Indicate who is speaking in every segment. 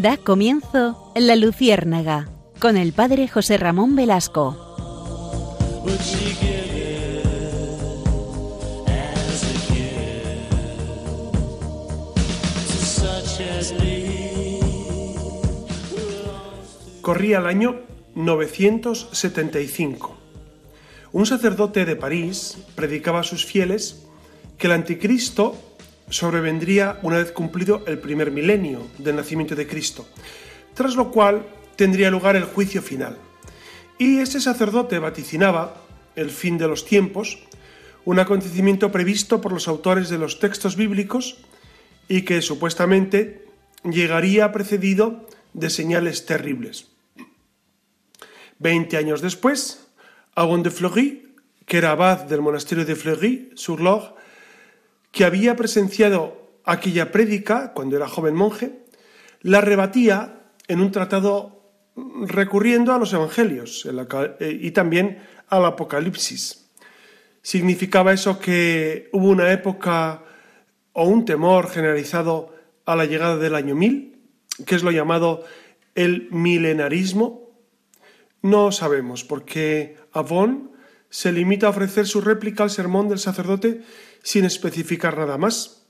Speaker 1: Da comienzo La Luciérnaga con el padre José Ramón Velasco.
Speaker 2: Corría el año 975. Un sacerdote de París predicaba a sus fieles que el anticristo sobrevendría una vez cumplido el primer milenio del nacimiento de Cristo, tras lo cual tendría lugar el juicio final. Y ese sacerdote vaticinaba el fin de los tiempos, un acontecimiento previsto por los autores de los textos bíblicos y que supuestamente llegaría precedido de señales terribles. Veinte años después, Agon de Fleury, que era abad del monasterio de Fleury-sur-Loire, que había presenciado aquella prédica cuando era joven monje, la rebatía en un tratado recurriendo a los evangelios eh, y también al Apocalipsis. Significaba eso que hubo una época o un temor generalizado a la llegada del año 1000, que es lo llamado el milenarismo, no sabemos, porque Avon se limita a ofrecer su réplica al sermón del sacerdote sin especificar nada más.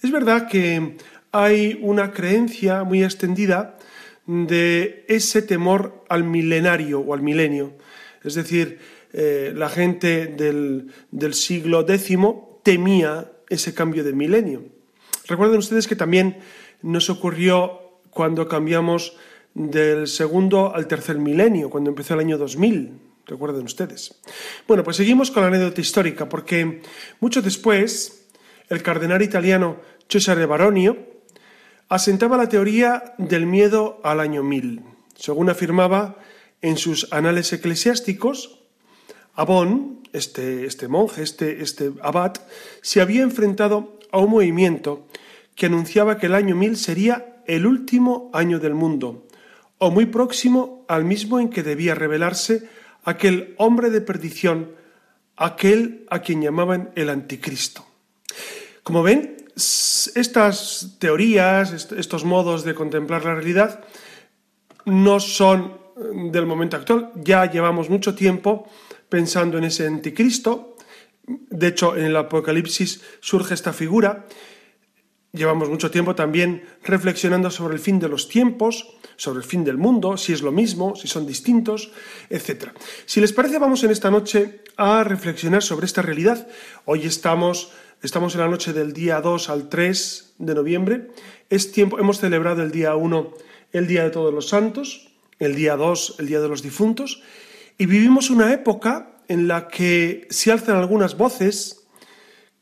Speaker 2: Es verdad que hay una creencia muy extendida de ese temor al milenario o al milenio. Es decir, eh, la gente del, del siglo X temía ese cambio de milenio. Recuerden ustedes que también nos ocurrió cuando cambiamos del segundo al tercer milenio, cuando empezó el año 2000. Recuerden ustedes. Bueno, pues seguimos con la anécdota histórica, porque mucho después, el cardenal italiano Cesare Baronio asentaba la teoría del miedo al año 1000. Según afirmaba en sus anales eclesiásticos, Abón, este, este monje, este, este abad, se había enfrentado a un movimiento que anunciaba que el año 1000 sería el último año del mundo, o muy próximo al mismo en que debía revelarse aquel hombre de perdición, aquel a quien llamaban el anticristo. Como ven, estas teorías, estos modos de contemplar la realidad, no son del momento actual. Ya llevamos mucho tiempo pensando en ese anticristo. De hecho, en el Apocalipsis surge esta figura Llevamos mucho tiempo también reflexionando sobre el fin de los tiempos, sobre el fin del mundo, si es lo mismo, si son distintos, etc. Si les parece, vamos en esta noche a reflexionar sobre esta realidad. Hoy estamos, estamos en la noche del día 2 al 3 de noviembre. Es tiempo, hemos celebrado el día 1 el Día de Todos los Santos, el día 2 el Día de los Difuntos, y vivimos una época en la que se alzan algunas voces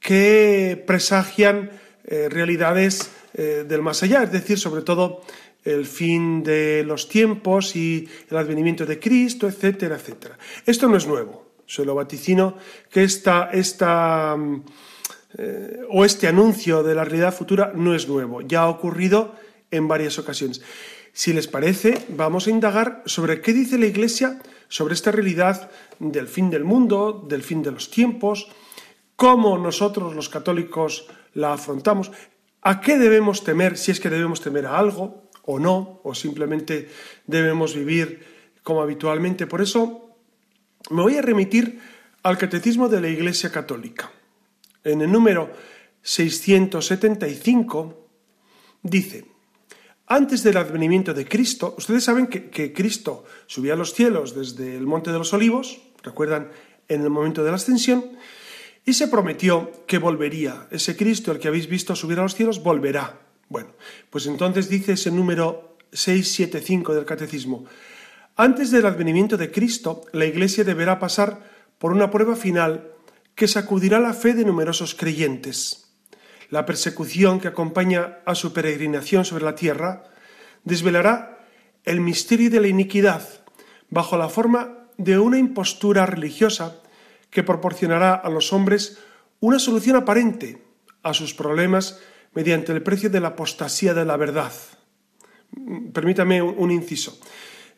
Speaker 2: que presagian eh, realidades eh, del más allá, es decir, sobre todo el fin de los tiempos y el advenimiento de Cristo, etcétera, etcétera. Esto no es nuevo. Se lo vaticino que esta, esta mm, eh, o este anuncio de la realidad futura no es nuevo. Ya ha ocurrido en varias ocasiones. Si les parece, vamos a indagar sobre qué dice la Iglesia sobre esta realidad del fin del mundo, del fin de los tiempos, cómo nosotros los católicos la afrontamos, a qué debemos temer, si es que debemos temer a algo o no, o simplemente debemos vivir como habitualmente. Por eso me voy a remitir al Catecismo de la Iglesia Católica. En el número 675 dice, antes del advenimiento de Cristo, ustedes saben que, Cristo subía a los cielos desde el Monte de los Olivos, recuerdan en el momento de la ascensión, y se prometió que volvería. Ese Cristo, el que habéis visto subir a los cielos, volverá. Bueno, pues entonces dice ese número 675 del Catecismo. Antes del advenimiento de Cristo, la Iglesia deberá pasar por una prueba final que sacudirá la fe de numerosos creyentes. La persecución que acompaña a su peregrinación sobre la tierra desvelará el misterio de la iniquidad bajo la forma de una impostura religiosa que proporcionará a los hombres una solución aparente a sus problemas mediante el precio de la apostasía de la verdad. Permítame un, inciso.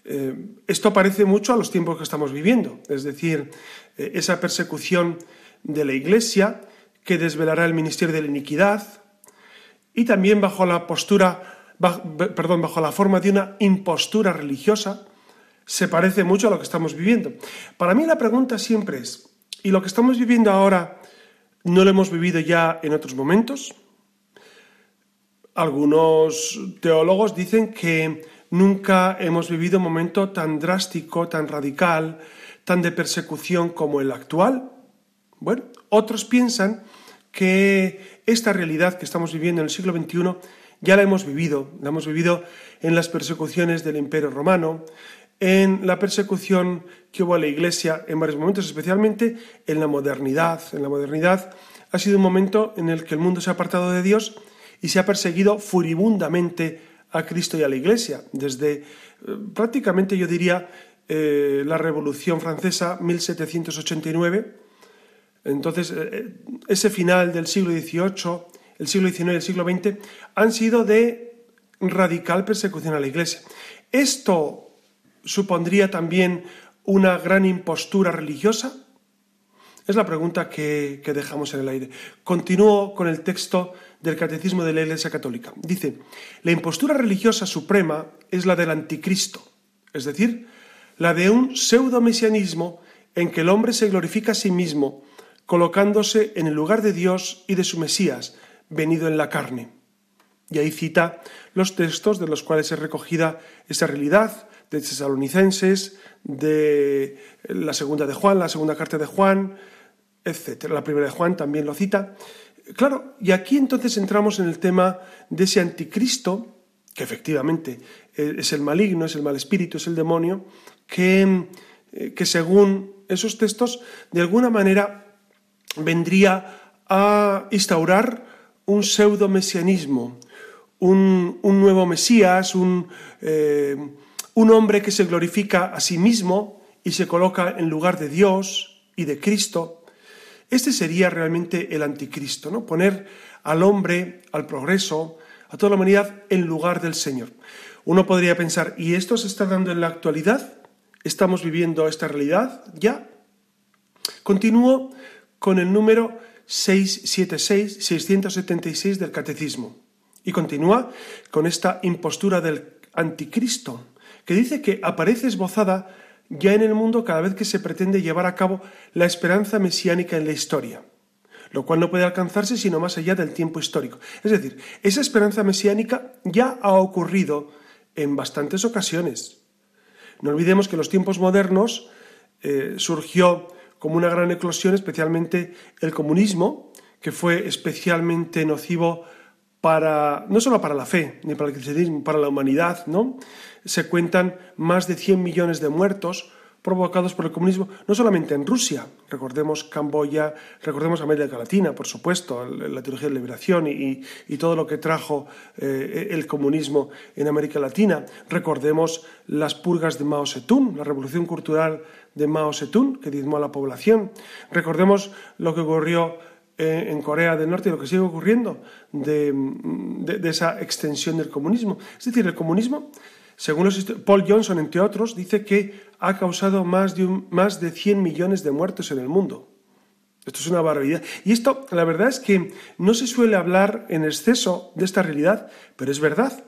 Speaker 2: Eh, esto parece mucho a los tiempos que estamos viviendo, es decir, eh, esa persecución de la Iglesia que desvelará el ministerio de la iniquidad y también bajo la postura perdón, bajo la forma de una impostura religiosa, se parece mucho a lo que estamos viviendo. Para mí la pregunta siempre es, ¿y lo que estamos viviendo ahora no lo hemos vivido ya en otros momentos? Algunos teólogos dicen que nunca hemos vivido un momento tan drástico, tan radical, tan de persecución como el actual. Bueno, otros piensan que esta realidad que estamos viviendo en el siglo XXI ya la hemos vivido, la hemos vivido en las persecuciones del Imperio Romano, en la persecución que hubo a la Iglesia en varios momentos, especialmente en la modernidad. En la modernidad ha sido un momento en el que el mundo se ha apartado de Dios y se ha perseguido furibundamente a Cristo y a la Iglesia, desde eh, prácticamente yo diría eh, la Revolución Francesa 1789. Entonces, eh, ese final del siglo XVIII, el siglo XIX y el siglo XX han sido de radical persecución a la Iglesia. ¿Esto supondría también una gran impostura religiosa? Es la pregunta que, dejamos en el aire. Continúo con el texto del Catecismo de la Iglesia Católica. Dice, la impostura religiosa suprema es la del anticristo, es decir, la de un pseudo-mesianismo en que el hombre se glorifica a sí mismo, colocándose en el lugar de Dios y de su Mesías, venido en la carne. Y ahí cita los textos de los cuales es recogida esa realidad, de Tesalonicenses, de la segunda de Juan, la segunda carta de Juan, etc. La primera de Juan también lo cita. Claro, y aquí entonces entramos en el tema de ese anticristo, que efectivamente eh, es el maligno, es el mal espíritu, es el demonio, que, eh, que según esos textos, de alguna manera vendría a instaurar un pseudo-mesianismo, un, nuevo Mesías, un, eh, un hombre que se glorifica a sí mismo y se coloca en lugar de Dios y de Cristo. Este sería realmente el anticristo, ¿no? Poner al hombre, al progreso, a toda la humanidad en lugar del Señor. Uno podría pensar, ¿y esto se está dando en la actualidad? ¿Estamos viviendo esta realidad ya? Continúo con el número 676, 676 del Catecismo y continúa con esta impostura del anticristo que dice que aparece esbozada ya en el mundo cada vez que se pretende llevar a cabo la esperanza mesiánica en la historia, lo cual no puede alcanzarse sino más allá del tiempo histórico. Es decir, esa esperanza mesiánica ya ha ocurrido en bastantes ocasiones. No olvidemos que en los tiempos modernos eh, surgió como una gran eclosión especialmente el comunismo, que fue especialmente nocivo no solo para la fe, ni para el cristianismo, para la humanidad, ¿no? Se cuentan más de 100 millones de muertos provocados por el comunismo, no solamente en Rusia, recordemos Camboya, recordemos América Latina, por supuesto, la teología de liberación y, todo lo que trajo eh, el comunismo en América Latina, recordemos las purgas de Mao Zedong, la revolución cultural de Mao Zedong, que diezmó a la población, recordemos lo que ocurrió en Corea del Norte y lo que sigue ocurriendo de, esa extensión del comunismo. Es decir, el comunismo, según Paul Johnson, entre otros, dice que ha causado más de, más de 100 millones de muertos en el mundo. Esto es una barbaridad. Y esto, la verdad es que no se suele hablar en exceso de esta realidad, pero es verdad.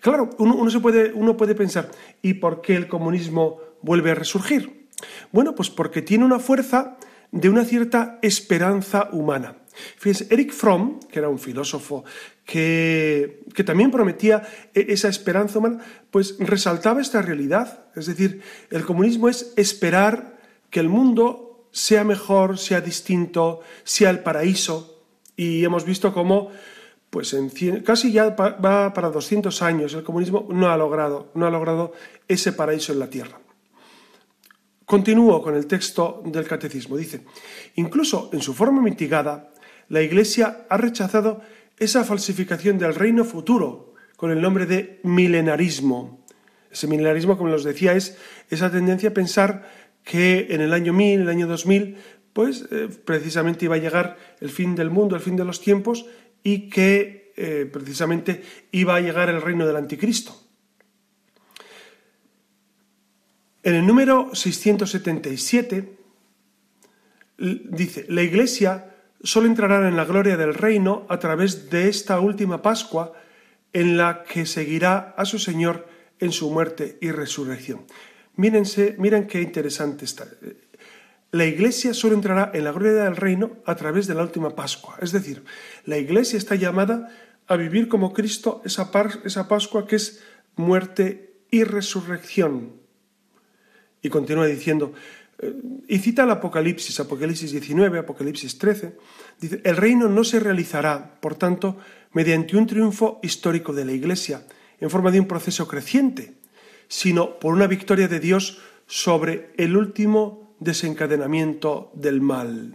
Speaker 2: claro, uno, se puede, uno puede pensar, ¿y por qué el comunismo vuelve a resurgir? Bueno, pues porque tiene una fuerza de una cierta esperanza humana. Fíjense, Eric Fromm, que era un filósofo que, que, también prometía e, esa esperanza humana, pues resaltaba esta realidad. Es decir, el comunismo es esperar que el mundo sea mejor, sea distinto, sea el paraíso. Y hemos visto cómo, pues casi ya va para 200 años, el comunismo no ha logrado, no ha logrado ese paraíso en la tierra. Continúo con el texto del catecismo. Dice, incluso en su forma mitigada, la Iglesia ha rechazado esa falsificación del reino futuro con el nombre de milenarismo. Ese milenarismo, como les decía, es esa tendencia a pensar que en el año 1000, el año 2000, pues eh, precisamente iba a llegar el fin del mundo, el fin de los tiempos y que eh, precisamente iba a llegar el reino del anticristo. En el número 677 dice, la Iglesia solo entrará en la gloria del reino a través de esta última Pascua en la que seguirá a su Señor en su muerte y resurrección. Mírense, miren qué interesante está. La iglesia solo entrará en la gloria del reino a través de la última Pascua. Es decir, la iglesia está llamada a vivir como Cristo esa, esa Pascua que es muerte y resurrección. Y continúa diciendo, eh, y cita el Apocalipsis, Apocalipsis 19, Apocalipsis 13, dice, el reino no se realizará, por tanto, mediante un triunfo histórico de la Iglesia, en forma de un proceso creciente, sino por una victoria de Dios sobre el último desencadenamiento del mal.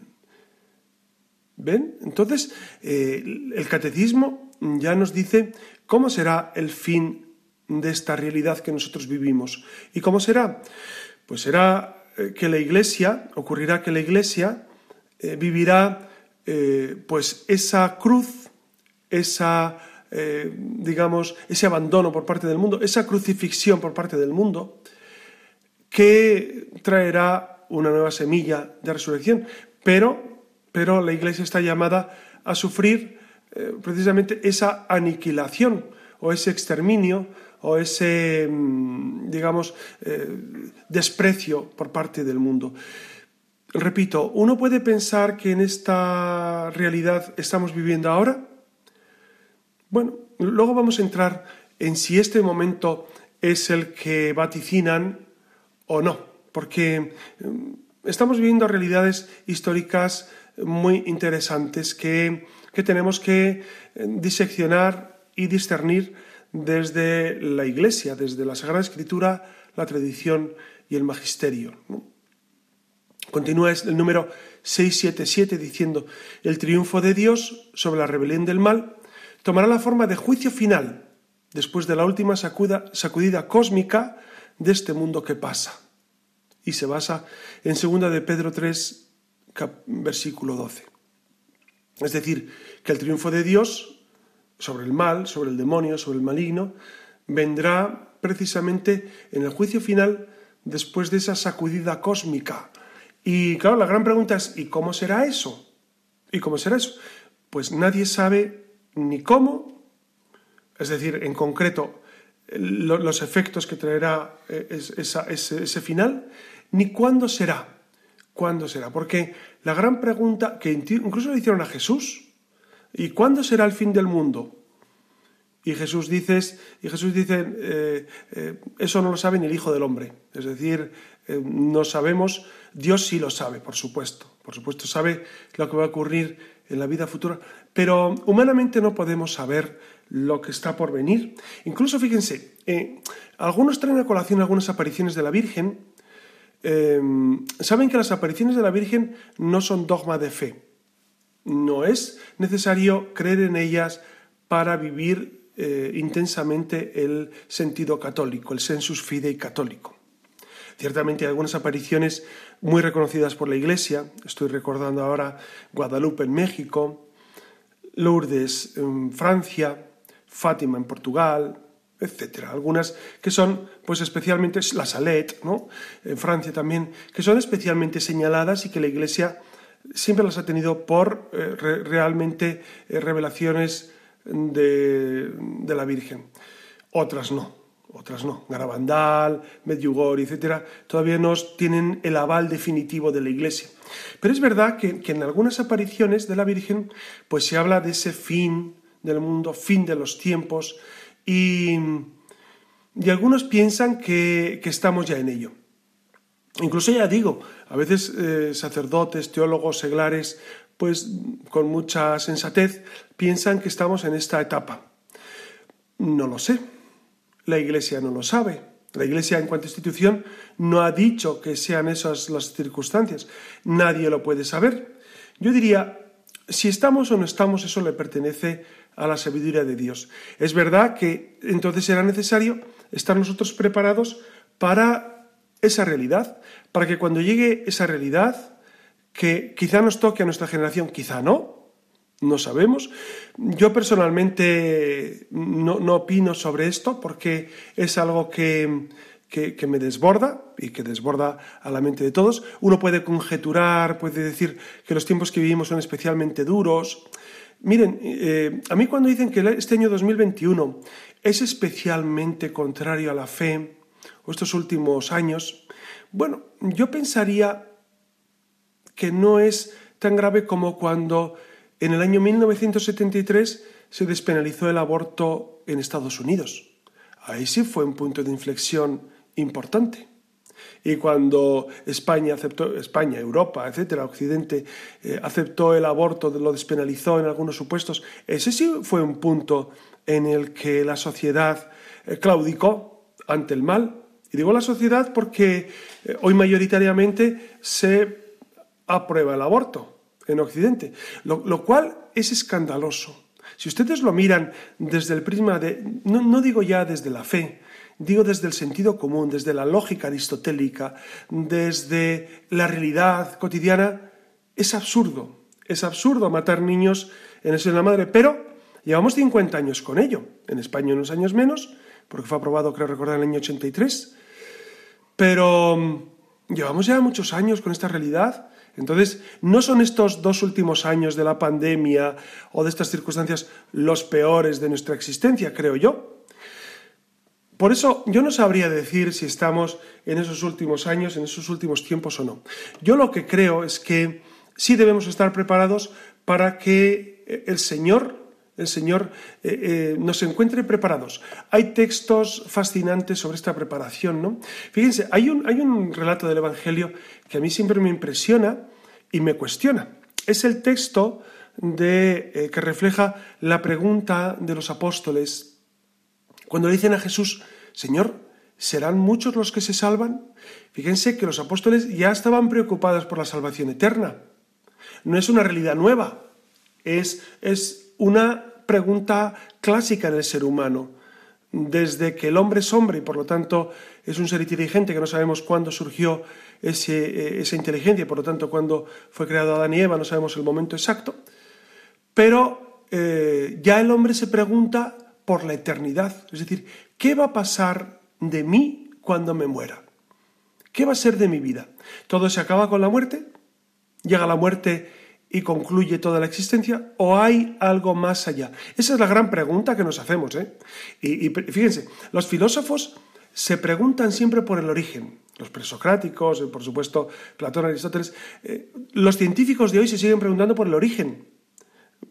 Speaker 2: ¿Ven? Entonces, eh, el catecismo ya nos dice cómo será el fin de esta realidad que nosotros vivimos. ¿Y cómo será? Pues será eh, que la Iglesia, ocurrirá que la Iglesia eh, vivirá pues esa cruz, esa, digamos, ese abandono por parte del mundo, esa crucifixión por parte del mundo, que traerá una nueva semilla de resurrección. Pero pero la Iglesia está llamada a sufrir eh, precisamente esa aniquilación o ese exterminio o ese, mm, digamos, eh, desprecio por parte del mundo. Repito, uno puede pensar que en esta realidad estamos viviendo ahora. Bueno, luego vamos a entrar en si este momento es el que vaticinan o no, porque mm, estamos viviendo realidades históricas muy interesantes que, tenemos que eh, diseccionar y discernir desde la Iglesia, desde la Sagrada Escritura, la tradición y el magisterio. Continúa el número 677 diciendo, el triunfo de Dios sobre la rebelión del mal tomará la forma de juicio final después de la última sacudida cósmica de este mundo que pasa. Y se basa en 2 de Pedro 3, versículo 12. Es decir, que el triunfo de Dios sobre el mal, sobre el demonio, sobre el maligno, vendrá precisamente en el juicio final después de esa sacudida cósmica. Y claro, la gran pregunta es, ¿y cómo será eso? ¿Y cómo será eso? Pues nadie sabe ni cómo, es decir, en concreto, los efectos que traerá eh, ese, ese final, ni cuándo será. ¿Cuándo será? Porque la gran pregunta que incluso le hicieron a Jesús, ¿y cuándo será el fin del mundo? Y Jesús dice, y Jesús dice eh, eh, eso no lo sabe ni el Hijo del Hombre. Es decir, eh, no sabemos, Dios sí lo sabe, por supuesto. Por supuesto sabe lo que va a ocurrir en la vida futura, pero humanamente no podemos saber lo que está por venir. Incluso fíjense, algunos traen a colación algunas apariciones de la Virgen, saben que las apariciones de la Virgen no son dogma de fe. No es necesario creer en ellas para vivir eh, intensamente el sentido católico, el sensus fidei católico. Ciertamente hay algunas apariciones muy reconocidas por la Iglesia. Estoy recordando ahora Guadalupe en México, Lourdes en Francia, Fátima en Portugal, etcétera. Algunas que son, pues especialmente la Salette, ¿no? En Francia también, que son especialmente señaladas y que la Iglesia siempre las ha tenido por eh, realmente eh, revelaciones de, la Virgen. Otras no, otras no. Garabandal, Medjugorje, etcétera, todavía no tienen el aval definitivo de la Iglesia. Pero es verdad que, que en algunas apariciones de la Virgen, pues se habla de ese fin del mundo, fin de los tiempos, y, algunos piensan que, estamos ya en ello. Incluso ya digo, a veces eh, sacerdotes, teólogos, seglares, pues con mucha sensatez piensan que estamos en esta etapa. No lo sé. La Iglesia no lo sabe. La Iglesia en cuanto a institución no ha dicho que sean esas las circunstancias. Nadie lo puede saber. Yo diría, si estamos o no estamos, eso le pertenece a la sabiduría de Dios. Es verdad que entonces será necesario estar nosotros preparados para esa realidad, para que cuando llegue esa realidad, que quizá nos toque a nuestra generación, quizá no, no sabemos. Yo personalmente no, opino sobre esto porque es algo que, que, me desborda y que desborda a la mente de todos. Uno puede conjeturar, puede decir que los tiempos que vivimos son especialmente duros, Miren, eh, a mí cuando dicen que este año 2021 es especialmente contrario a la fe, o estos últimos años, bueno, yo pensaría que no es tan grave como cuando en el año 1973 se despenalizó el aborto en Estados Unidos. Ahí sí fue un punto de inflexión importante. Y cuando España aceptó, España, Europa, etcétera, Occidente, eh, aceptó el aborto, lo despenalizó en algunos supuestos, ese sí fue un punto en el que la sociedad eh, claudicó ante el mal. Y digo la sociedad porque eh, hoy mayoritariamente se aprueba el aborto en Occidente, lo, cual es escandaloso. Si ustedes lo miran desde el prisma de, no digo ya desde la fe, digo desde el sentido común, desde la lógica aristotélica, desde la realidad cotidiana, es absurdo. Es absurdo matar niños en el seno de la madre, pero llevamos 50 años con ello. En España unos años menos, porque fue aprobado, creo recordar, en el año 83. Pero mm, llevamos ya muchos años con esta realidad. Entonces, no son estos dos últimos años de la pandemia o de estas circunstancias los peores de nuestra existencia, creo yo. Por eso yo no sabría decir si estamos en esos últimos años, en esos últimos tiempos o no. Yo lo que creo es que sí debemos estar preparados para que eh, el Señor, el Señor eh, eh, nos encuentre preparados. Hay textos fascinantes sobre esta preparación, ¿no? Fíjense, hay un, hay un relato del Evangelio que a mí siempre me impresiona y me cuestiona. Es el texto de, que refleja la pregunta de los apóstoles cuando le dicen a Jesús, Señor, ¿serán muchos los que se salvan? Fíjense que los apóstoles ya estaban preocupados por la salvación eterna. No es una realidad nueva, es, es una pregunta clásica en el ser humano. Desde que el hombre es hombre y por lo tanto es un ser inteligente que no sabemos cuándo surgió ese, eh, esa inteligencia y por lo tanto cuándo fue creado Adán y Eva, no sabemos el momento exacto, pero eh, ya el hombre se pregunta por la eternidad. Es decir, ¿qué va a pasar de mí cuando me muera? ¿Qué va a ser de mi vida? ¿Todo se acaba con la muerte? ¿Llega la muerte y concluye toda la existencia? ¿O hay algo más allá? Esa es la gran pregunta que nos hacemos. ¿eh? Y, fíjense, los filósofos se preguntan siempre por el origen. Los presocráticos, por supuesto, Platón, Aristóteles. Eh, los científicos de hoy se siguen preguntando por el origen.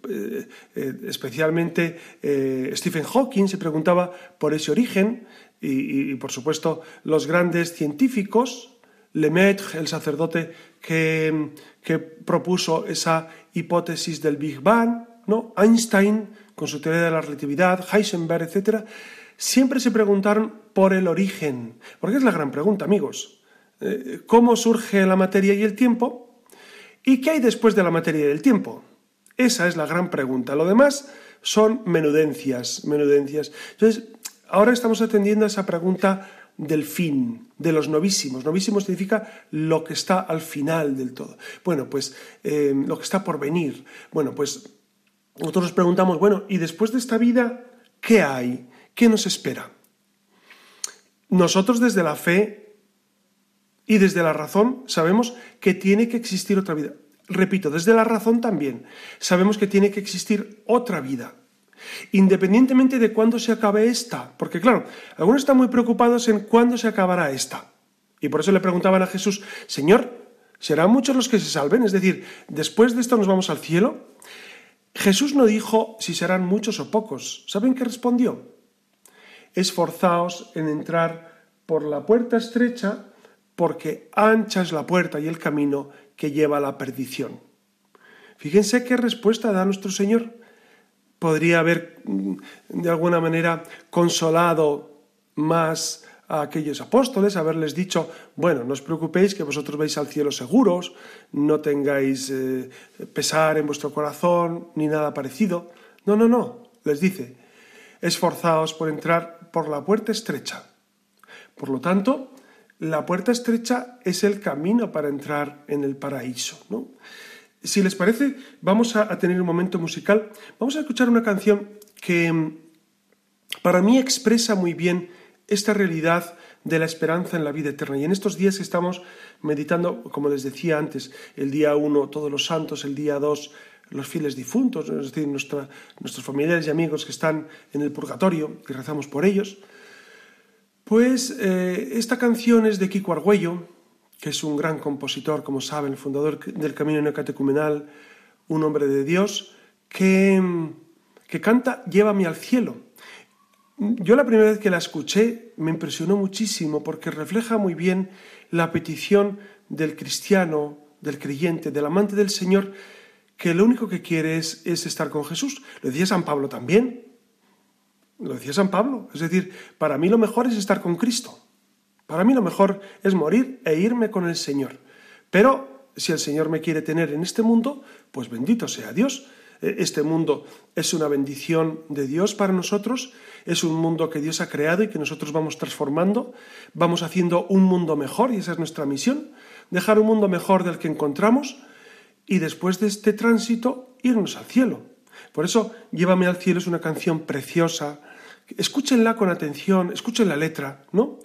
Speaker 2: Eh, eh, especialmente eh, Stephen Hawking se preguntaba por ese origen y, por supuesto los grandes científicos, Lemaitre, el sacerdote que, que, propuso esa hipótesis del Big Bang, ¿no? Einstein con su teoría de la relatividad, Heisenberg, etc., siempre se preguntaron por el origen, porque es la gran pregunta, amigos. ¿Cómo surge la materia y el tiempo? ¿Y qué hay después de la materia y el tiempo? Esa es la gran pregunta. Lo demás son menudencias, menudencias. Entonces, ahora estamos atendiendo a esa pregunta del fin, de los novísimos. Novísimos significa lo que está al final del todo. Bueno, pues eh, lo que está por venir. Bueno, pues nosotros nos preguntamos, bueno, ¿y después de esta vida qué hay? ¿Qué nos espera? Nosotros desde la fe y desde la razón sabemos que tiene que existir otra vida. Repito, desde la razón también sabemos que tiene que existir otra vida, independientemente de cuándo se acabe esta, porque claro, algunos están muy preocupados en cuándo se acabará esta. Y por eso le preguntaban a Jesús, Señor, ¿serán muchos los que se salven? Es decir, después de esto nos vamos al cielo. Jesús no dijo si serán muchos o pocos. ¿Saben qué respondió? Esforzaos en entrar por la puerta estrecha, porque ancha es la puerta y el camino que lleva a la perdición. Fíjense qué respuesta da nuestro Señor. Podría haber, mm, de alguna manera, consolado más a aquellos apóstoles, haberles dicho, bueno, no os preocupéis que vosotros vais al cielo seguros, no tengáis eh, pesar en vuestro corazón, ni nada parecido. No, no, no, les dice, esforzaos por entrar por la puerta estrecha. Por lo tanto, la puerta estrecha es el camino para entrar en el paraíso. ¿no? Si les parece, vamos a, tener un momento musical. Vamos a escuchar una canción que mm, para mí expresa muy bien esta realidad
Speaker 3: de la esperanza en la vida eterna. Y en estos días estamos meditando, como les decía antes, el día 1 todos los santos, el día 2 los fieles difuntos, es decir, nuestros familiares y amigos que están en el purgatorio, y rezamos por ellos. Pues eh, esta canción es de Kiko Argüello, que es un gran compositor, como saben, el fundador del Camino Neocatecumenal, un hombre de Dios, que, que canta Llévame al cielo. Yo la primera vez que la escuché me impresionó muchísimo porque refleja muy bien la petición del cristiano, del creyente, del amante del Señor, que lo único que quiere es, estar con Jesús. Lo decía San Pablo también. Lo decía San Pablo. Es decir, para mí lo mejor es estar con Cristo. Para mí lo mejor es morir e irme con el Señor. Pero si el Señor me quiere tener en este mundo, pues bendito sea Dios. E, este mundo es una bendición de Dios para nosotros, es un mundo que Dios ha creado y que nosotros vamos transformando, vamos haciendo un mundo mejor y esa es nuestra misión, dejar un mundo mejor del que encontramos y después de este tránsito irnos al cielo. Por eso Llévame al cielo es una canción preciosa. Escúchenla con atención, escuchen la letra, ¿no?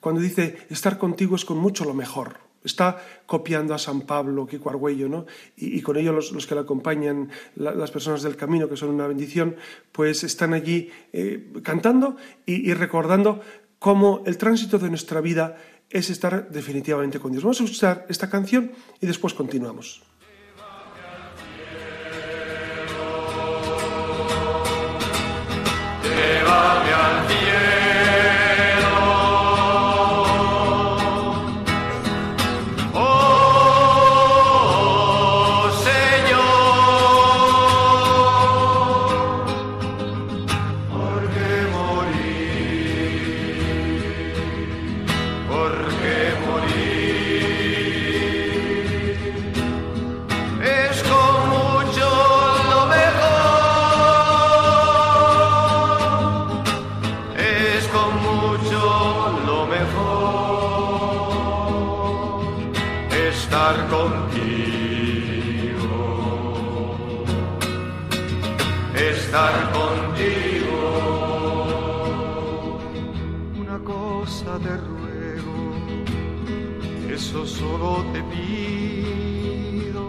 Speaker 3: cuando dice estar contigo es con mucho lo mejor. Está copiando a San Pablo, Kiko Argüello, ¿no? Y, y con ello los, que le acompañan, las personas del camino, que son una bendición, pues están allí eh, cantando y, y recordando cómo el tránsito de nuestra vida es estar definitivamente con Dios. Vamos a escuchar esta canción y después continuamos. con mucho lo mejor estar contigo, estar contigo. Una cosa te ruego, eso solo te pido.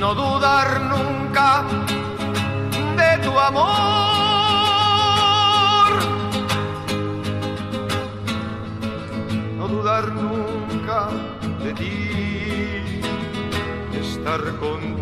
Speaker 3: No dudar nunca tu amor. No dudar nunca de ti, estar contigo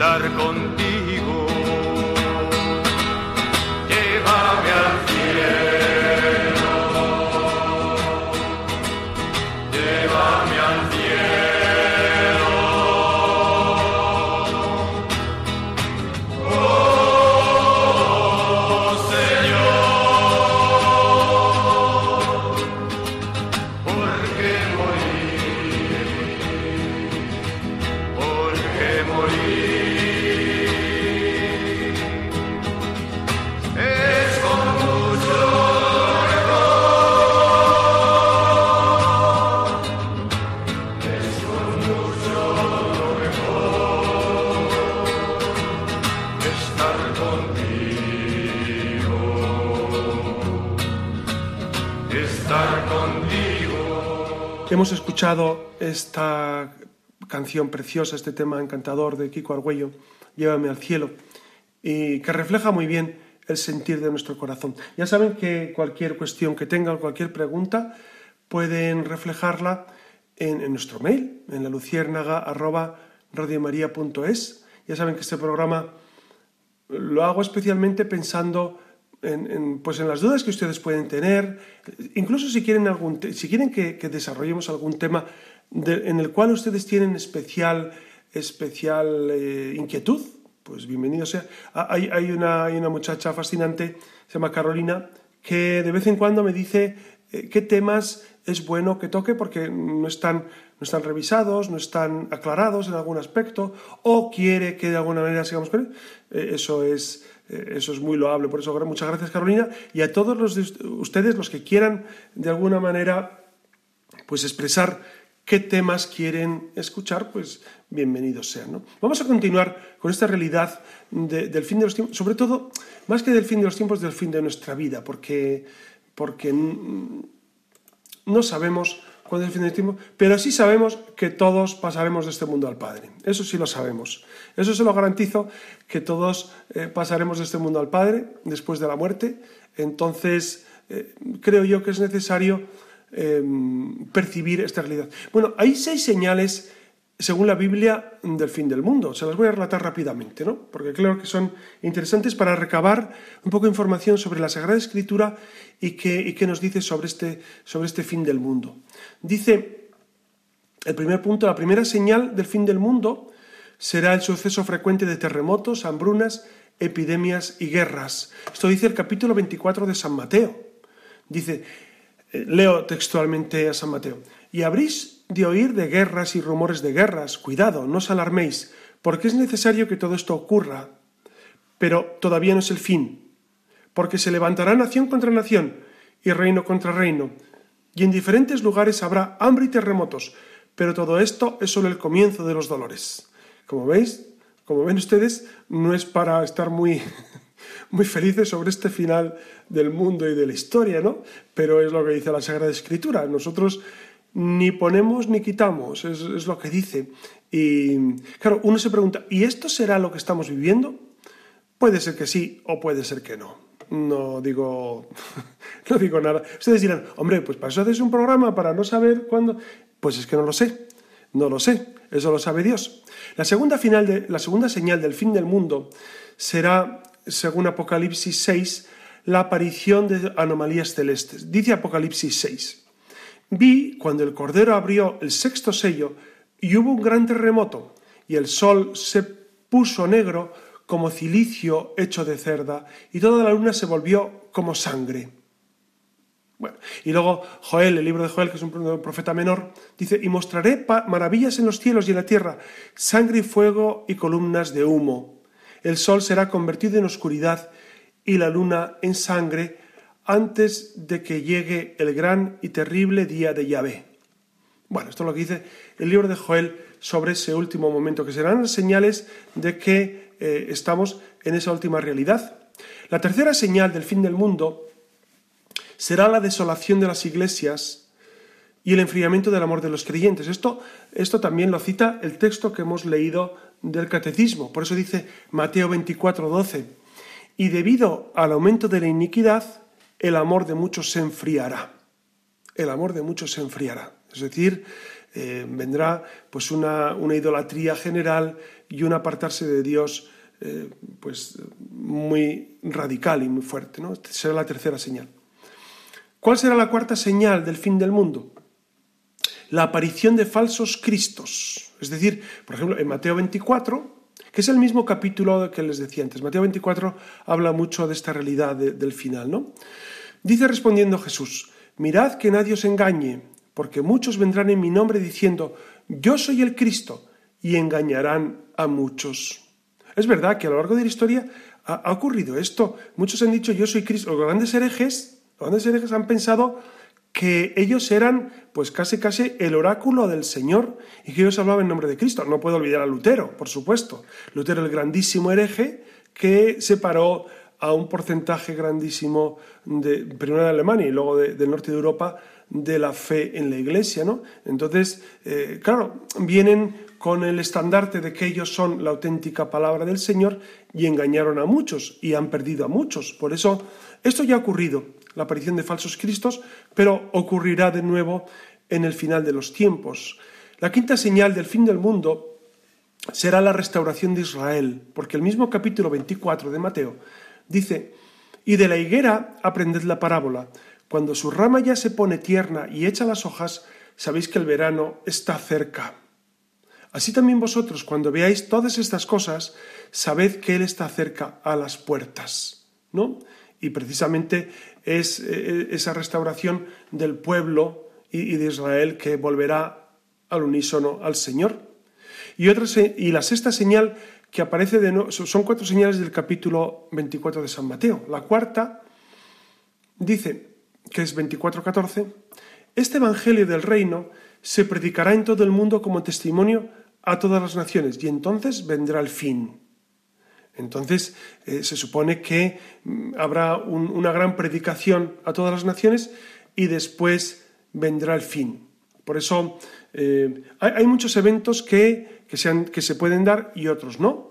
Speaker 3: estar contigo.
Speaker 2: Hemos escuchado esta canción preciosa, este tema encantador de Kiko Argüello, Llévame al cielo, y que refleja muy bien el sentir de nuestro corazón. Ya saben que cualquier cuestión que tengan, cualquier pregunta, pueden reflejarla en, nuestro mail, en la luciérnaga Ya saben que este programa lo hago especialmente pensando en, pues en las dudas que ustedes pueden tener, incluso si quieren, algún si quieren que, desarrollemos algún tema en el cual ustedes tienen especial, especial eh, inquietud, pues bienvenido sea. Ah, hay, hay, una, hay, una, muchacha fascinante, se llama Carolina, que de vez en cuando me dice eh, qué temas es bueno que toque porque no están, no están revisados, no están aclarados en algún aspecto, o quiere que de alguna manera sigamos con él. Eh, eso es eso es muy loable, por eso muchas gracias Carolina y a todos los de ustedes los que quieran de alguna manera pues expresar qué temas quieren escuchar, pues bienvenidos sean. Vamos a continuar con esta realidad del fin de los tiempos, sobre todo, más que del fin de los tiempos, del fin de nuestra vida, porque, porque no sabemos cuándo es pero sí sabemos que todos pasaremos de este mundo al Padre. Eso sí lo sabemos. Eso se lo garantizo, que todos eh, pasaremos de este mundo al Padre después de la muerte. Entonces, eh, creo yo que es necesario em, percibir esta realidad. Bueno, hay seis señales según la Biblia, del fin del mundo. Se las voy a relatar rápidamente, ¿no? porque creo que son interesantes para recabar un poco de información sobre la Sagrada Escritura y qué, nos dice sobre este, sobre este fin del mundo. Dice, el primer punto, la primera señal del fin del mundo será el suceso frecuente de terremotos, hambrunas, epidemias y guerras. Esto dice el capítulo 24 de San Mateo. Dice, eh, leo textualmente a San Mateo, y abrís de oír de guerras y rumores de guerras. Cuidado, no os alarméis, porque es necesario que todo esto ocurra. Pero todavía no es el fin, porque se levantará nación contra nación y reino contra reino, y en diferentes lugares habrá hambre y terremotos, pero todo esto es solo el comienzo de los dolores. Como veis, como ven ustedes, no es para estar muy, muy felices sobre este final del mundo y de la historia, ¿no? Pero es lo que dice la Sagrada Escritura. Nosotros ni ponemos ni quitamos, es, lo que dice. Y claro, uno se pregunta, ¿y esto será lo que estamos viviendo? Puede ser que sí o puede ser que no. No digo, no digo nada. Ustedes dirán, hombre, pues para eso haces un programa para no saber cuándo. Pues es que no lo sé, no lo sé, eso lo sabe Dios. La segunda, final de, la segunda señal del fin del mundo será, según Apocalipsis 6, la aparición de anomalías celestes. Dice Apocalipsis 6. Vi cuando el Cordero abrió el sexto sello y hubo un gran terremoto y el sol se puso negro como cilicio hecho de cerda y toda la luna se volvió como sangre. Bueno, y luego Joel, el libro de Joel, que es un profeta menor, dice, y mostraré maravillas en los cielos y en la tierra, sangre y fuego y columnas de humo. El sol será convertido en oscuridad y la luna en sangre antes de que llegue el gran y terrible día de Yahvé. Bueno, esto es lo que dice el libro de Joel sobre ese último momento, que serán señales de que eh, estamos en esa última realidad. La tercera señal del fin del mundo será la desolación de las iglesias y el enfriamiento del amor de los creyentes. Esto, esto también lo cita el texto que hemos leído del catecismo. Por eso dice Mateo 24, 12. Y debido al aumento de la iniquidad, el amor de muchos se enfriará. El amor de muchos se enfriará. Es decir, eh, vendrá pues una, idolatría general y un apartarse de Dios eh, pues muy radical y muy fuerte. ¿no? Esta será la tercera señal. ¿Cuál será la cuarta señal del fin del mundo? La aparición de falsos cristos. Es decir, por ejemplo, en Mateo 24, que es el mismo capítulo que les decía antes. Mateo 24 habla mucho de esta realidad del final, ¿no? Dice respondiendo Jesús, mirad que nadie os engañe, porque muchos vendrán en mi nombre diciendo, yo soy el Cristo, y engañarán a muchos. Es verdad que a lo largo de la historia ha, ocurrido esto. Muchos han dicho, yo soy Cristo. Los grandes herejes, los grandes herejes han pensado que ellos eran pues casi casi el oráculo del Señor y que ellos hablaban en nombre de Cristo. No puedo olvidar a Lutero, por supuesto. Lutero el grandísimo hereje que separó a un porcentaje grandísimo, de, primero de Alemania y luego del norte de Europa, de la fe en la Iglesia. ¿no? Entonces, eh, claro, vienen con el estandarte de que ellos son la auténtica palabra del Señor y engañaron a muchos y han perdido a muchos. Por eso, esto ya ha ocurrido, la aparición de falsos cristos, pero ocurrirá de nuevo en el final de los tiempos. La quinta señal del fin del mundo será la restauración de Israel, porque el mismo capítulo 24 de Mateo dice, y de la higuera aprended la parábola, cuando su rama ya se pone tierna y echa las hojas, sabéis que el verano está cerca. Así también vosotros, cuando veáis todas estas cosas, sabed que Él está cerca a las puertas. ¿no? Y precisamente es eh, esa restauración del pueblo y de Israel que volverá al unísono al Señor. Y, otra, y la sexta señal que aparece de nuevo, son cuatro señales del capítulo 24 de San Mateo. La cuarta dice, que es 24.14, este Evangelio del Reino se predicará en todo el mundo como testimonio a todas las naciones y entonces vendrá el fin. Entonces eh, se supone que mm, habrá una gran predicación a todas las naciones y después vendrá el fin. Por eso eh, hay, muchos eventos que, que se pueden dar y otros no.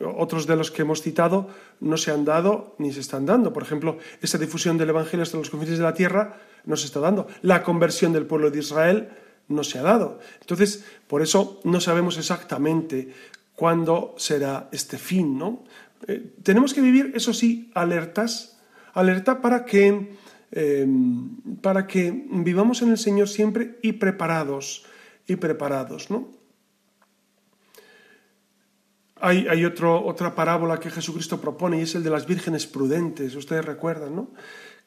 Speaker 2: Otros de los que hemos citado no se han dado ni se están dando. Por ejemplo, esa difusión del Evangelio hasta los confines de la tierra no se está dando. La conversión del pueblo de Israel no se ha dado. Entonces, por eso no sabemos exactamente cuándo será este fin. ¿no? Eh, tenemos que vivir, eso sí, alertas, alerta para que, eh, para que vivamos en el Señor siempre y preparados, y preparados, ¿no? Hay, otra parábola que Jesucristo propone y es el de las vírgenes prudentes. Ustedes recuerdan, ¿no?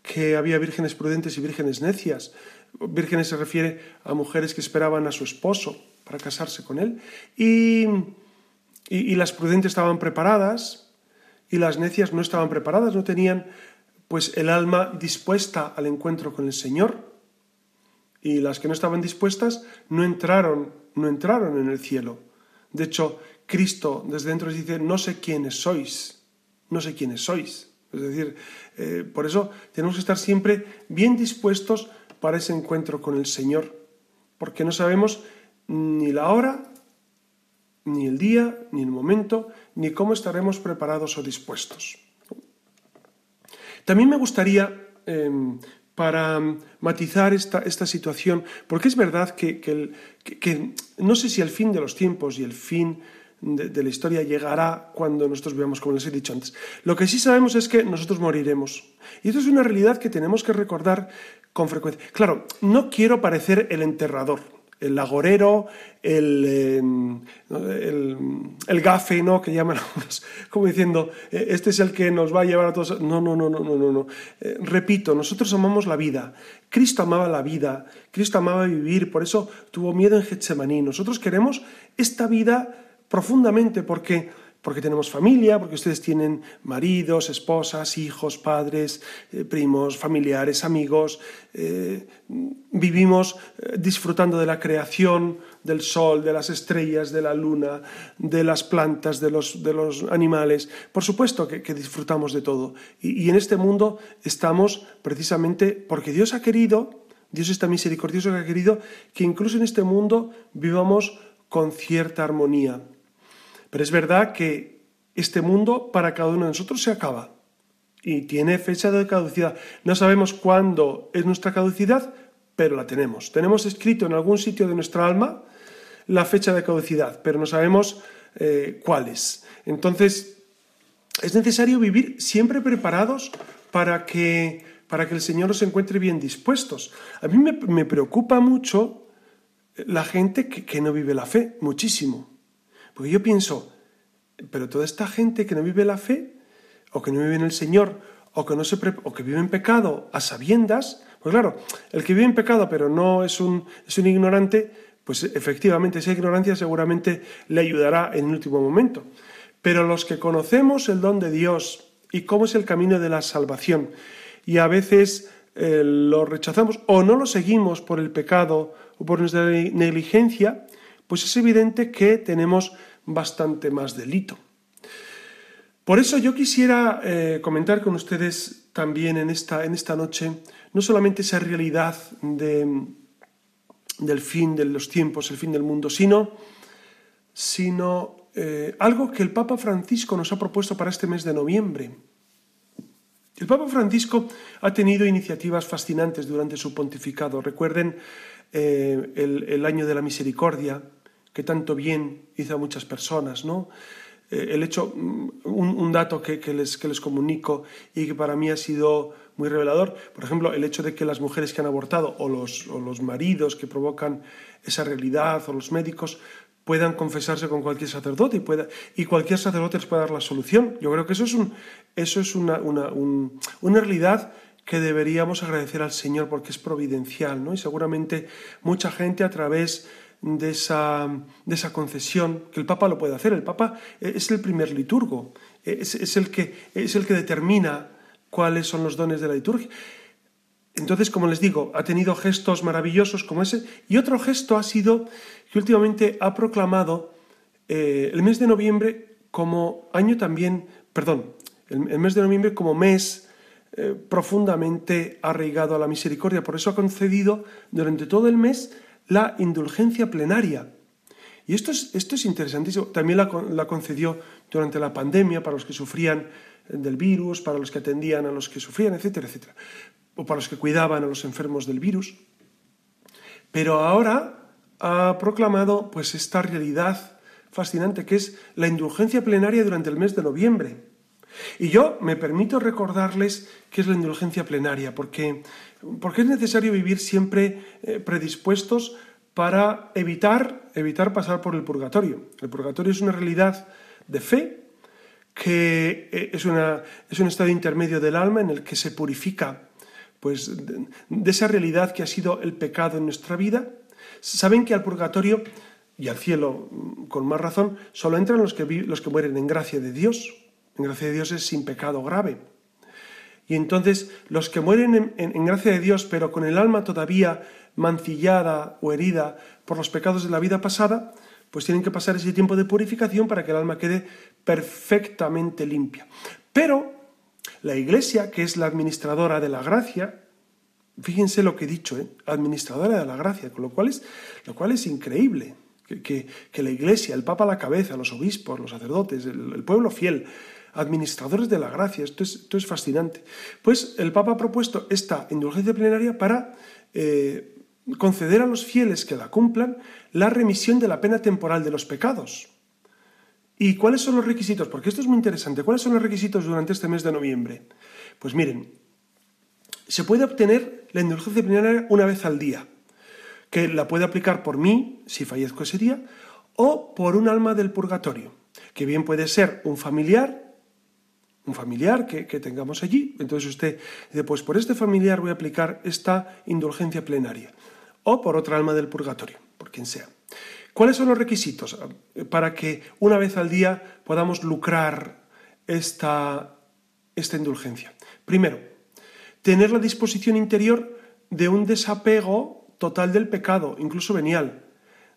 Speaker 2: Que había vírgenes prudentes y vírgenes necias. Vírgenes se refiere a mujeres que esperaban a su esposo para casarse con él. Y, y, las prudentes estaban preparadas y las necias no estaban preparadas, no tenían pues el alma dispuesta al encuentro con el Señor. Y las que no estaban dispuestas no entraron, no entraron en el cielo. De hecho, Cristo desde dentro les dice, no sé quiénes sois, no sé quiénes sois. Es decir, eh, por eso tenemos que estar siempre bien dispuestos para ese encuentro con el Señor, porque no sabemos ni la hora, ni el día, ni el momento, ni cómo estaremos preparados o dispuestos. También me gustaría, em, para matizar esta, esta, situación, porque es verdad que, que no sé si el fin de los tiempos y el fin de, la historia llegará cuando nosotros veamos, como les he dicho antes. Lo que sí sabemos es que nosotros moriremos. Y esto es una realidad que tenemos que recordar con frecuencia. Claro, no quiero parecer el enterrador, el agorero, el, em, el, el, gafe, ¿no? Que llaman como diciendo, eh, este es el que nos va a llevar a todos. No, no, no, no, no, no. no. Eh, repito, nosotros amamos la vida. Cristo amaba la vida. Cristo amaba vivir. Por eso tuvo miedo en Getsemaní. Nosotros queremos esta vida profundamente porque, porque tenemos familia, porque ustedes tienen maridos, esposas, hijos, padres, eh, primos, familiares, amigos, eh, vivimos eh, disfrutando de la creación, del sol, de las estrellas, de la luna, de las plantas, de los, de los animales. Por supuesto que, disfrutamos de todo. Y, y en este mundo estamos precisamente porque Dios ha querido, Dios está misericordioso que ha querido que incluso en este mundo vivamos con cierta armonía. Pero es verdad que este mundo para cada uno de nosotros se acaba y tiene fecha de caducidad. No sabemos cuándo es nuestra caducidad, pero la tenemos. Tenemos escrito en algún sitio de nuestra alma la fecha de caducidad, pero no sabemos eh, cuál es. Entonces, es necesario vivir siempre preparados para que, para que el Señor nos encuentre bien dispuestos. A mí me, preocupa mucho la gente que no vive la fe, muchísimo. Porque yo pienso, pero toda esta gente que no vive la fe, o que no vive en el Señor, o que, no se o que vive en pecado a sabiendas, pues claro, el que vive en pecado pero no es un, es un ignorante, pues efectivamente esa ignorancia seguramente le ayudará en el último momento. Pero los que conocemos el don de Dios y cómo es el camino de la salvación, y a veces eh, lo rechazamos o no lo seguimos por el pecado o por nuestra negligencia, pues es evidente que tenemos bastante más delito. Por eso yo quisiera eh, comentar con ustedes también en esta, en esta noche no solamente esa realidad de, del fin de los tiempos, el fin del mundo, sino, sino eh, algo que el Papa Francisco nos ha propuesto para este mes de noviembre. El Papa Francisco ha tenido iniciativas fascinantes durante su pontificado. Recuerden eh, el, el, año de la misericordia, que tanto bien hizo a muchas personas, ¿no? Eh, el hecho, mm, un, dato que, les, que les comunico y que para mí ha sido muy revelador, por ejemplo, el hecho de que las mujeres que han abortado o los, o los maridos que provocan esa realidad o los médicos puedan confesarse con cualquier sacerdote y, pueda, y cualquier sacerdote les pueda dar la solución. Yo creo que eso es, un, eso es una, una, una realidad que deberíamos agradecer al Señor porque es providencial, ¿no? Y seguramente mucha gente a través de esa, de esa concesión, que el Papa lo puede hacer. El Papa es el primer liturgo, es, es, el que, es el que determina cuáles son los dones de la liturgia. Entonces, como les digo, ha tenido gestos maravillosos como ese. Y otro gesto ha sido que últimamente ha proclamado eh, el mes de noviembre como año también, perdón, el, mes de noviembre como mes eh, profundamente arraigado a la misericordia. Por eso ha concedido durante todo el mes la indulgencia plenaria. Y esto es, esto es interesantísimo. También la, la, concedió durante la pandemia para los que sufrían del virus, para los que atendían a los que sufrían, etcétera, etcétera. O para los que cuidaban a los enfermos del virus. Pero ahora ha proclamado pues esta realidad fascinante que es la indulgencia plenaria durante el mes de noviembre. Y yo me permito recordarles qué es la indulgencia plenaria, porque, porque es necesario vivir siempre eh, predispuestos para evitar, evitar pasar por el purgatorio. El purgatorio es una realidad de fe que eh, es, una, es un estado intermedio del alma en el que se purifica pues, de, esa realidad que ha sido el pecado en nuestra vida. Saben que al purgatorio y al cielo, con más razón, solo entran los que, los que mueren en gracia de Dios, en gracia de Dios es sin pecado grave. Y entonces los que mueren en, gracia de Dios, pero con el alma todavía mancillada o herida por los pecados de la vida pasada, pues tienen que pasar ese tiempo de purificación para que el alma quede perfectamente limpia. Pero la Iglesia, que es la administradora de la gracia, fíjense lo que he dicho, ¿eh? administradora de la gracia, con lo cual es, lo cual es increíble. Que, la Iglesia, el Papa a la cabeza, los obispos, los sacerdotes, el pueblo fiel, administradores de la gracia. Esto es, esto es fascinante. Pues el Papa ha propuesto esta indulgencia plenaria para eh, conceder a los fieles que la cumplan la remisión de la pena temporal de los pecados. ¿Y cuáles son los requisitos? Porque esto es muy interesante. ¿Cuáles son los requisitos durante este mes de noviembre? Pues miren, se puede obtener la indulgencia plenaria una vez al día, que la puede aplicar por mí, si fallezco ese día, o por un alma del purgatorio, que bien puede ser un familiar un familiar que, tengamos allí. Entonces usted dice, pues por este familiar voy a aplicar esta indulgencia plenaria. O por otra alma del purgatorio, por quien sea. ¿Cuáles son los requisitos para que una vez al día podamos lucrar esta, esta indulgencia? Primero, tener la disposición interior de un desapego total del pecado, incluso venial.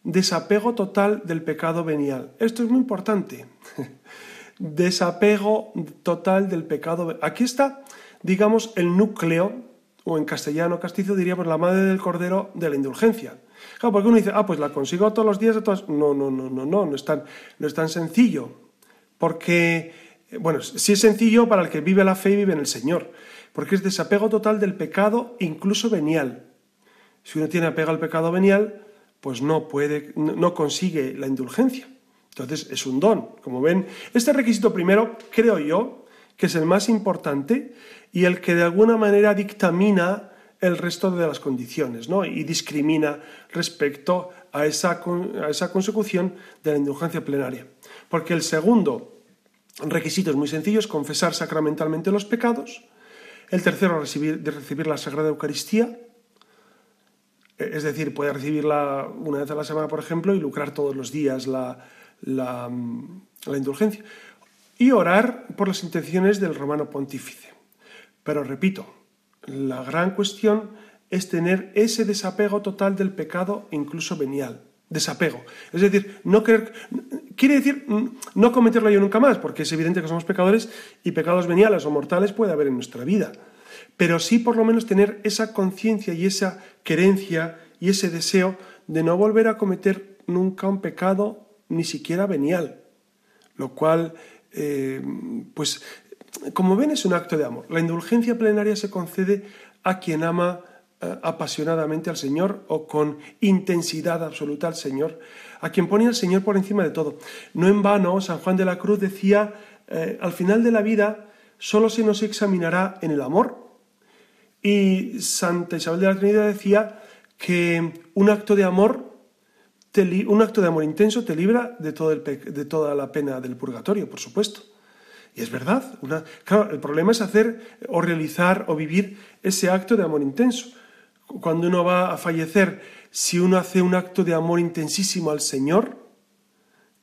Speaker 2: Desapego total del pecado venial. Esto es muy importante. Desapego total del pecado. Aquí está, digamos, el núcleo, o en castellano castizo diríamos la madre del cordero de la indulgencia. Claro, porque uno dice, ah, pues la consigo todos los días de todas. No, no, no, no, no, no es tan, no es tan sencillo. Porque, bueno, sí es sencillo para el que vive la fe y vive en el Señor. Porque es desapego total del pecado, incluso venial. Si uno tiene apego al pecado venial, pues no puede, no consigue la indulgencia. Entonces es un don. Como ven, este requisito primero, creo yo, que es el más importante y el que de alguna manera dictamina el resto de las condiciones ¿no? y discrimina respecto a esa, a esa consecución de la indulgencia plenaria. Porque el segundo requisito es muy sencillo, es confesar sacramentalmente los pecados. El tercero, recibir, de recibir la Sagrada Eucaristía. Es decir, puede recibirla una vez a la semana, por ejemplo, y lucrar todos los días la, la, indulgencia. Y orar por las intenciones del romano pontífice. Pero repito, la gran cuestión es tener ese desapego total del pecado, incluso venial. Desapego. Es decir, no creer quiere decir no cometerlo yo nunca más, porque es evidente que somos pecadores y pecados veniales o mortales puede haber en nuestra vida. Pero sí por lo menos tener esa conciencia y esa querencia y ese deseo de no volver a cometer nunca un pecado ni siquiera venial, lo cual, eh, pues, como ven, es un acto de amor. La indulgencia plenaria se concede a quien ama eh, apasionadamente al Señor o con intensidad absoluta al Señor, a quien pone al Señor por encima de todo. No en vano, San Juan de la Cruz decía, eh, al final de la vida solo se nos examinará en el amor. Y Santa Isabel de la Trinidad decía que un acto de amor, un acto de amor intenso te libra de, todo el, de toda la pena del purgatorio, por supuesto. Y es verdad. claro, el problema es hacer o realizar o vivir ese acto de amor intenso cuando uno va a fallecer, si uno hace un acto de amor intensísimo al Señor,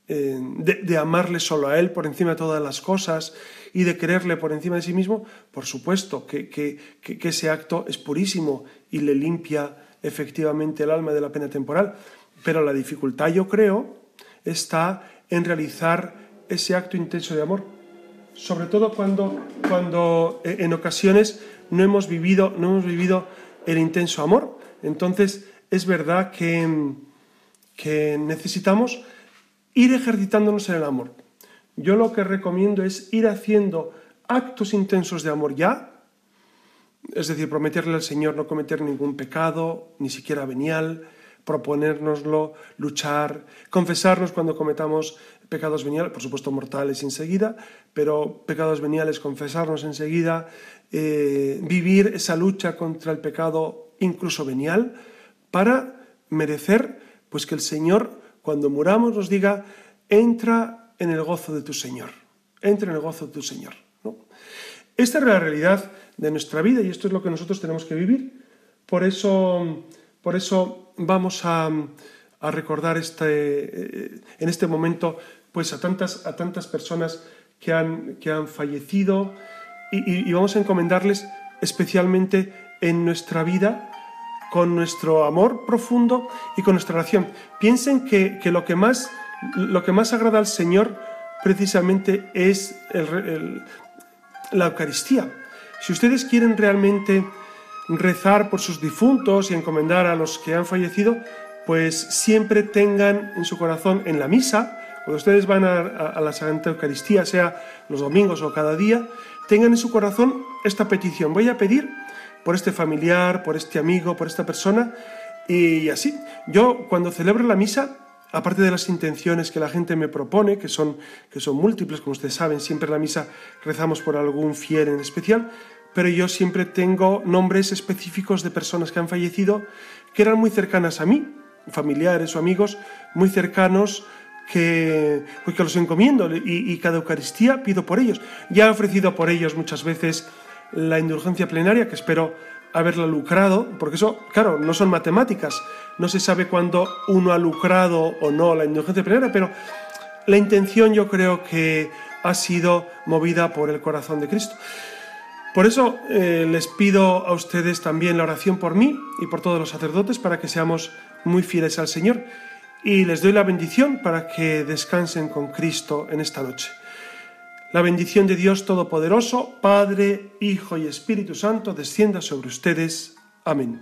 Speaker 2: de, amarle solo a Él por encima de todas las cosas y de quererle por encima de sí mismo, por supuesto que, que, ese acto es purísimo y le limpia efectivamente el alma de la pena temporal. Pero la dificultad, yo creo, está en realizar ese acto intenso de amor. Sobre todo cuando, cuando eh, en ocasiones no hemos vivido, no hemos vivido el intenso amor. Entonces, es verdad que, que necesitamos ir ejercitándonos en el amor. Yo lo que recomiendo es ir haciendo actos intensos de amor ya, es decir, prometerle al Señor no cometer ningún pecado, ni siquiera venial, proponérnoslo, luchar, confesarnos cuando cometamos pecados veniales, por supuesto mortales enseguida, pero pecados veniales, confesarnos enseguida, eh, vivir esa lucha contra el pecado incluso venial, para merecer pues que el Señor, cuando muramos, nos diga, entra en el gozo de tu Señor, entra en el gozo de tu Señor. Esta es la realidad de nuestra vida y esto es lo que nosotros tenemos que vivir. Por eso, por eso vamos a, recordar este, eh, en este momento pues a tantas, a tantas personas que han, que han fallecido y, vamos a encomendarles especialmente en nuestra vida con nuestro amor profundo y con nuestra oración. Piensen que, lo, que más, lo que más agrada al Señor precisamente es la Eucaristía. Si ustedes quieren realmente rezar por sus difuntos y encomendar a los que han fallecido, pues siempre tengan en su corazón en la misa, cuando ustedes van a, la Santa Eucaristía, sea los domingos o cada día, tengan en su corazón esta petición. Voy a pedir por este familiar, por este amigo, por esta persona y así. Yo cuando celebro la misa, aparte de las intenciones que la gente me propone, que son, que son múltiples, como ustedes saben, siempre en la misa rezamos por algún fiel en especial, pero yo siempre tengo nombres específicos de personas que han fallecido que eran muy cercanas a mí, familiares o amigos muy cercanos que, pues que los encomiendo y, cada Eucaristía pido por ellos. Ya he ofrecido por ellos muchas veces la indulgencia plenaria, que espero haberla lucrado, porque eso, claro, no son matemáticas, no se sabe cuándo uno ha lucrado o no la indulgencia plenaria, pero la intención yo creo que ha sido movida por el corazón de Cristo. Por eso eh, les pido a ustedes también la oración por mí y por todos los sacerdotes para que seamos muy fieles al Señor y les doy la bendición para que descansen con Cristo en esta noche. La bendición de Dios Todopoderoso, Padre, Hijo y Espíritu Santo, descienda sobre ustedes. Amén.